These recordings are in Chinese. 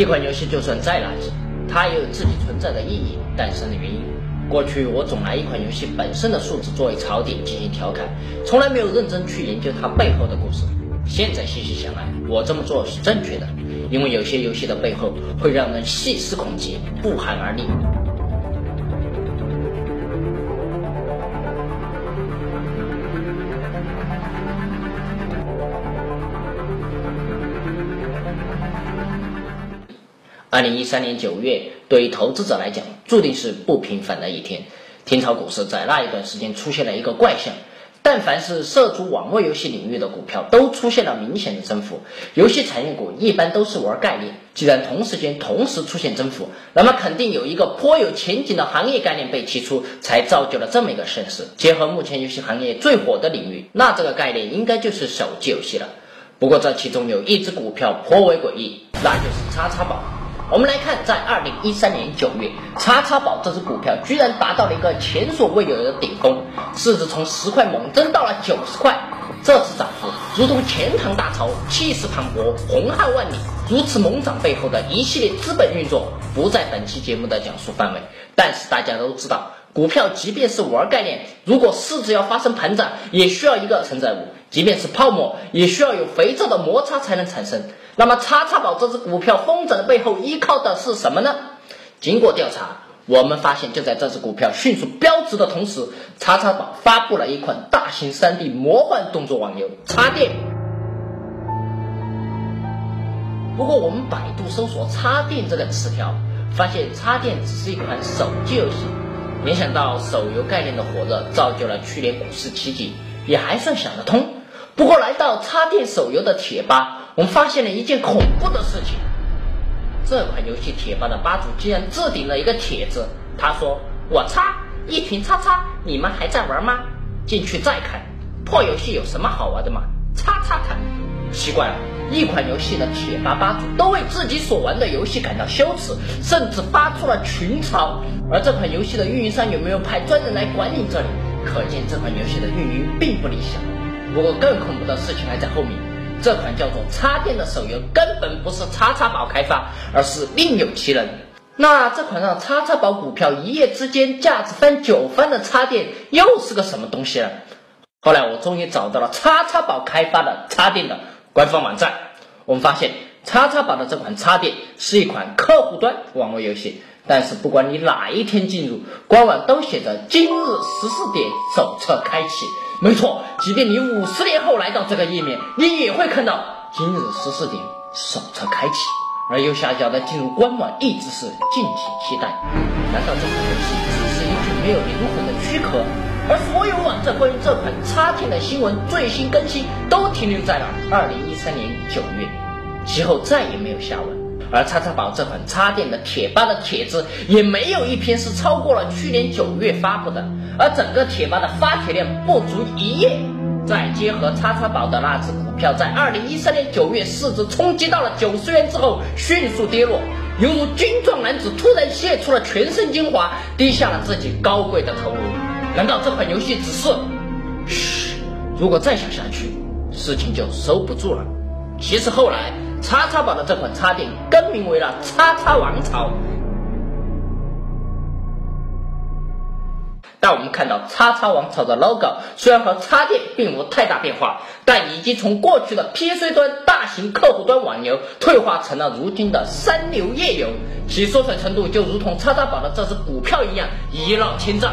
一款游戏就算再垃圾，它也有自己存在的意义、诞生的原因。过去我总拿一款游戏本身的数字作为槽点进行调侃，从来没有认真去研究它背后的故事。现在细细想来，我这么做是正确的，因为有些游戏的背后会让人细思恐极、不寒而栗。二零一三年九月，对于投资者来讲，注定是不平凡的一天。天朝股市在那一段时间出现了一个怪象，但凡是涉足网络游戏领域的股票，都出现了明显的增幅。游戏产业股一般都是玩概念，既然同时间同时出现增幅，那么肯定有一个颇有前景的行业概念被提出，才造就了这么一个盛世。结合目前游戏行业最火的领域，那这个概念应该就是手机游戏了。不过这其中有一只股票颇为诡异，那就是叉叉宝。我们来看，在二零一三年九月，叉叉宝这只股票居然达到了一个前所未有的顶峰，市值从十块猛增到了九十块。这次涨幅如同钱塘大潮，气势磅礴，洪浩万里。如此猛涨背后的一系列资本运作，不在本期节目的讲述范围。但是大家都知道，股票即便是玩概念，如果市值要发生膨胀，也需要一个承载物；即便是泡沫，也需要有肥皂的摩擦才能产生。那么叉叉宝这只股票疯涨的背后依靠的是什么呢？经过调查，我们发现就在这只股票迅速飙值的同时，叉叉宝发布了一款大型 3D 魔幻动作网游《插电》。不过我们百度搜索“插电”这个词条，发现插电只是一款手机游戏。没想到手游概念的火热，造就了去年股市奇迹，也还算想得通。不过来到插电手游的贴吧。我们发现了一件恐怖的事情，这款游戏贴吧的吧主竟然置顶了一个帖子，他说：“我擦，一群叉叉，你们还在玩吗？”进去再看，破游戏有什么好玩的吗？叉叉看，奇怪了，一款游戏的贴吧吧主都为自己所玩的游戏感到羞耻，甚至发出了群嘲。而这款游戏的运营商有没有派专人来管理这里？可见这款游戏的运营并不理想。不过更恐怖的事情还在后面。这款叫做插电的手游根本不是叉叉宝开发，而是另有其人。那这款让叉叉宝股票一夜之间价值翻九番的插电又是个什么东西呢？后来我终于找到了叉叉宝开发的插电的官方网站，我们发现叉叉宝的这款插电是一款客户端网络游戏。但是不管你哪一天进入官网，都写着今日十四点手册开启。没错，即便你五十年后来到这个页面，你也会看到今日十四点手册开启。而右下角的进入官网一直是敬请期待。难道这款游戏只是一句没有灵魂的躯壳？而所有网站关于这款插件的新闻最新更新都停留在了二零一三年九月，其后再也没有下文。而叉叉宝这款插电的贴吧的帖子也没有一篇是超过了去年九月发布的，而整个贴吧的发帖量不足一页。再结合叉叉宝的那只股票在二零一三年九月市值冲击到了九十元之后迅速跌落，犹如精壮男子突然泄出了全身精华，低下了自己高贵的头颅。难道这款游戏只是？嘘，如果再想下去，事情就收不住了。其实后来。叉叉宝的这款插件更名为了叉叉王朝，但我们看到叉叉王朝的 logo 虽然和插件并无太大变化，但已经从过去的 PC 端大型客户端网游退化成了如今的三流页游，其缩水程度就如同叉叉宝的这只股票一样一落千丈。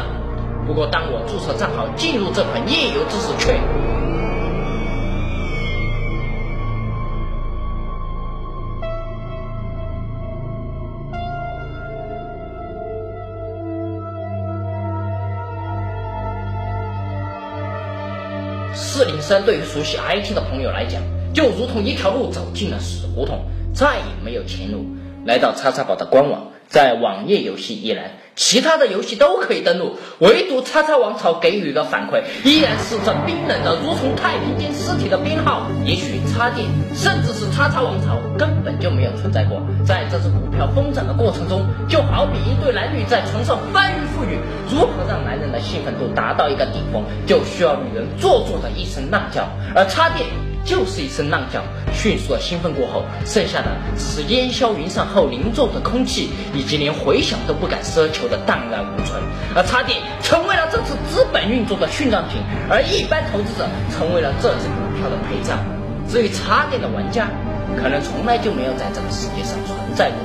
不过当我注册账号进入这款页游之时，却。四零三对于熟悉 IT 的朋友来讲，就如同一条路走进了死胡同，再也没有前路。来到叉叉宝的官网，在网页游戏一栏，其他的游戏都可以登录，唯独叉叉王朝给予的反馈依然是这冰冷的，如同太平间尸体的编号。也许叉电，甚至是叉叉王朝根本就没有存在过。在这只股票疯涨的过程中，就好比一对男女在床上翻云覆雨，如何让男人的兴奋度达到一个顶峰，就需要女人做作的一声浪叫，而插电。就是一声浪叫，迅速的兴奋过后，剩下的只是烟消云散后凝重的空气，以及连回响都不敢奢求的荡然无存。而插电成为了这次资本运作的殉葬品，而一般投资者成为了这只股票的陪葬。至于插电的玩家，可能从来就没有在这个世界上存在过。